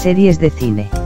series de cine.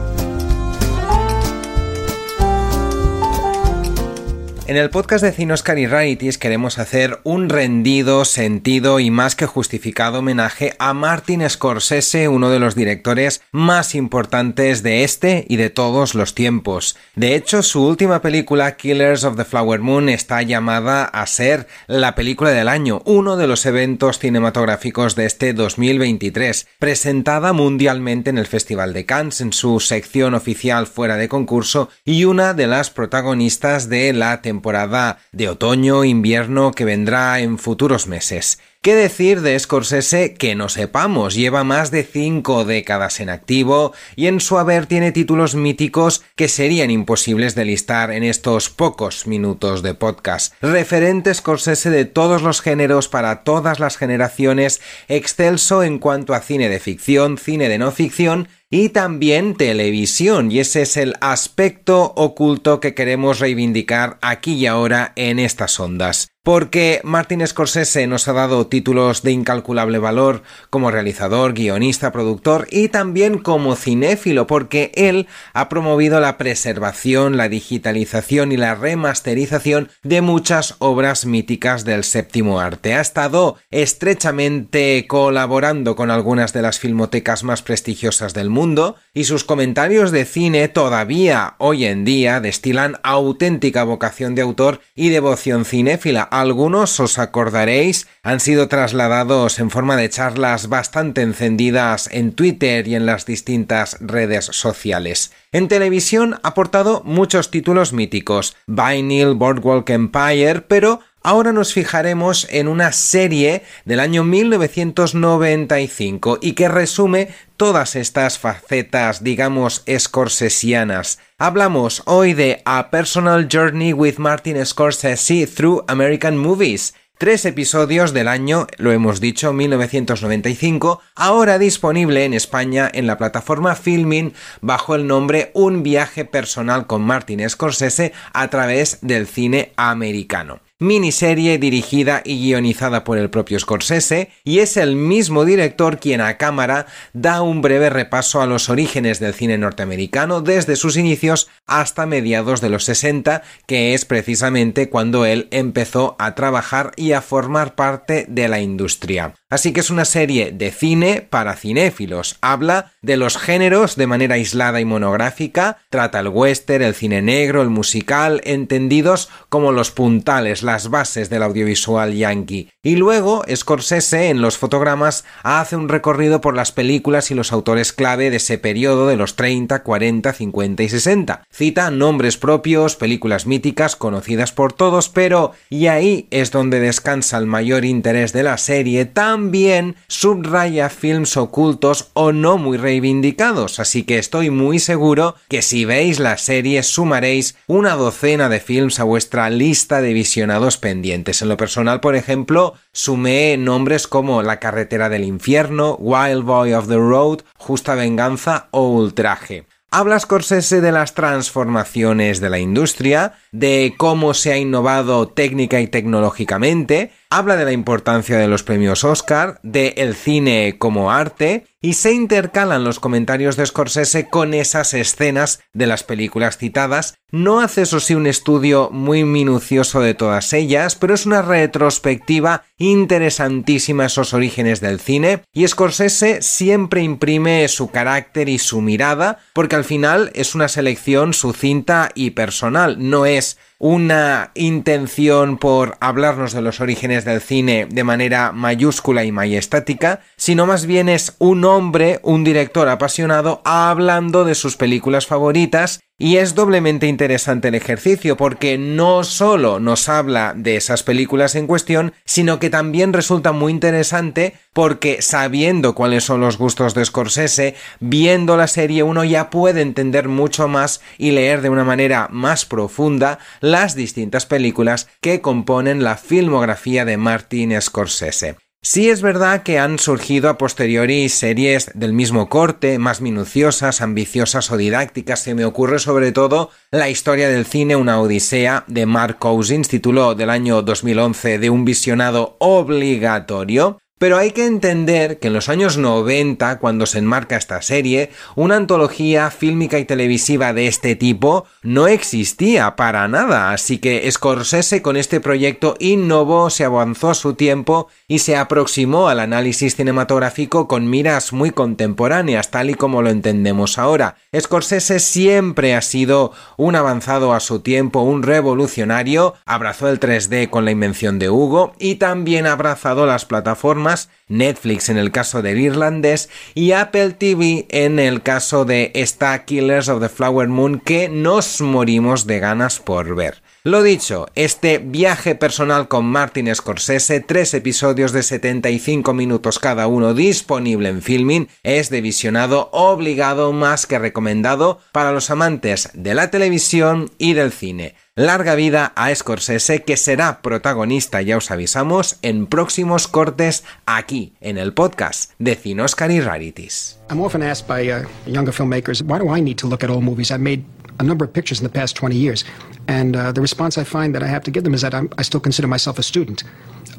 En el podcast de Cine Oscar y Rarities queremos hacer un rendido, sentido y más que justificado homenaje a Martin Scorsese, uno de los directores más importantes de este y de todos los tiempos. De hecho, su última película, Killers of the Flower Moon, está llamada a ser la película del año, uno de los eventos cinematográficos de este 2023, presentada mundialmente en el Festival de Cannes en su sección oficial fuera de concurso y una de las protagonistas de la temporada temporada de otoño-invierno que vendrá en futuros meses. ¿Qué decir de Scorsese que no sepamos? Lleva más de cinco décadas en activo y en su haber tiene títulos míticos que serían imposibles de listar en estos pocos minutos de podcast. Referente Scorsese de todos los géneros para todas las generaciones, excelso en cuanto a cine de ficción, cine de no ficción y también televisión, y ese es el aspecto oculto que queremos reivindicar aquí y ahora en estas ondas porque Martin Scorsese nos ha dado títulos de incalculable valor como realizador, guionista, productor y también como cinéfilo, porque él ha promovido la preservación, la digitalización y la remasterización de muchas obras míticas del séptimo arte. Ha estado estrechamente colaborando con algunas de las filmotecas más prestigiosas del mundo y sus comentarios de cine todavía hoy en día destilan auténtica vocación de autor y devoción cinéfila algunos, os acordaréis, han sido trasladados en forma de charlas bastante encendidas en Twitter y en las distintas redes sociales. En televisión ha aportado muchos títulos míticos, Vinyl, Boardwalk Empire, pero ahora nos fijaremos en una serie del año 1995 y que resume todas estas facetas, digamos, escorsesianas. Hablamos hoy de A Personal Journey with Martin Scorsese Through American Movies, Tres episodios del año, lo hemos dicho, 1995, ahora disponible en España en la plataforma Filming bajo el nombre Un viaje personal con Martin Scorsese a través del cine americano miniserie dirigida y guionizada por el propio Scorsese, y es el mismo director quien a cámara da un breve repaso a los orígenes del cine norteamericano desde sus inicios hasta mediados de los 60, que es precisamente cuando él empezó a trabajar y a formar parte de la industria. Así que es una serie de cine para cinéfilos. Habla de los géneros de manera aislada y monográfica, trata el western, el cine negro, el musical, entendidos como los puntales, las bases del audiovisual yankee. Y luego Scorsese en los fotogramas hace un recorrido por las películas y los autores clave de ese periodo de los 30, 40, 50 y 60. Cita nombres propios, películas míticas conocidas por todos, pero y ahí es donde descansa el mayor interés de la serie, también subraya films ocultos o no muy reivindicados, así que estoy muy seguro que si veis la serie sumaréis una docena de films a vuestra lista de visionados pendientes. En lo personal, por ejemplo, sumé nombres como La carretera del infierno, Wild Boy of the Road, Justa Venganza o Ultraje. Habla Scorsese de las transformaciones de la industria, de cómo se ha innovado técnica y tecnológicamente, habla de la importancia de los premios Oscar, de el cine como arte, y se intercalan los comentarios de Scorsese con esas escenas de las películas citadas. No hace eso sí un estudio muy minucioso de todas ellas, pero es una retrospectiva interesantísima esos orígenes del cine, y Scorsese siempre imprime su carácter y su mirada, porque al final es una selección sucinta y personal, no es una intención por hablarnos de los orígenes del cine de manera mayúscula y majestática, sino más bien es un hombre, un director apasionado, hablando de sus películas favoritas y es doblemente interesante el ejercicio porque no solo nos habla de esas películas en cuestión, sino que también resulta muy interesante porque sabiendo cuáles son los gustos de Scorsese, viendo la serie uno ya puede entender mucho más y leer de una manera más profunda las distintas películas que componen la filmografía de Martin Scorsese. Sí es verdad que han surgido a posteriori series del mismo corte, más minuciosas, ambiciosas o didácticas. Se me ocurre sobre todo la historia del cine, una odisea de Mark Cousins, título del año 2011 de un visionado obligatorio. Pero hay que entender que en los años 90, cuando se enmarca esta serie, una antología fílmica y televisiva de este tipo no existía para nada, así que Scorsese con este proyecto innovó, se avanzó a su tiempo y se aproximó al análisis cinematográfico con miras muy contemporáneas, tal y como lo entendemos ahora. Scorsese siempre ha sido un avanzado a su tiempo, un revolucionario, abrazó el 3D con la invención de Hugo y también ha abrazado las plataformas Netflix en el caso del irlandés y Apple TV en el caso de Star Killers of the Flower Moon que nos morimos de ganas por ver. Lo dicho, este viaje personal con Martin Scorsese, tres episodios de 75 minutos cada uno disponible en Filming, es de visionado obligado más que recomendado para los amantes de la televisión y del cine. Larga vida a Scorsese que será protagonista, ya os avisamos, en próximos cortes aquí en el podcast de Cinoscar y Rarities. I'm often asked by uh, younger filmmakers, why do I need to look at movies? Made a number of pictures in the past 20 years. And uh, the response I find that I have to give them is that I'm, I still consider myself a student.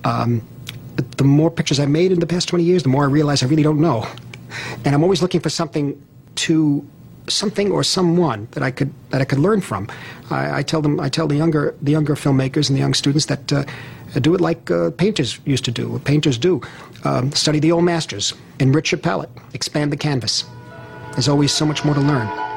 Um, the more pictures I've made in the past 20 years, the more I realize I really don't know. And I'm always looking for something to something or someone that I could that I could learn from. I, I tell them, I tell the younger the younger filmmakers and the young students that uh, do it like uh, painters used to do. Painters do: um, study the old masters, enrich your palette, expand the canvas. There's always so much more to learn.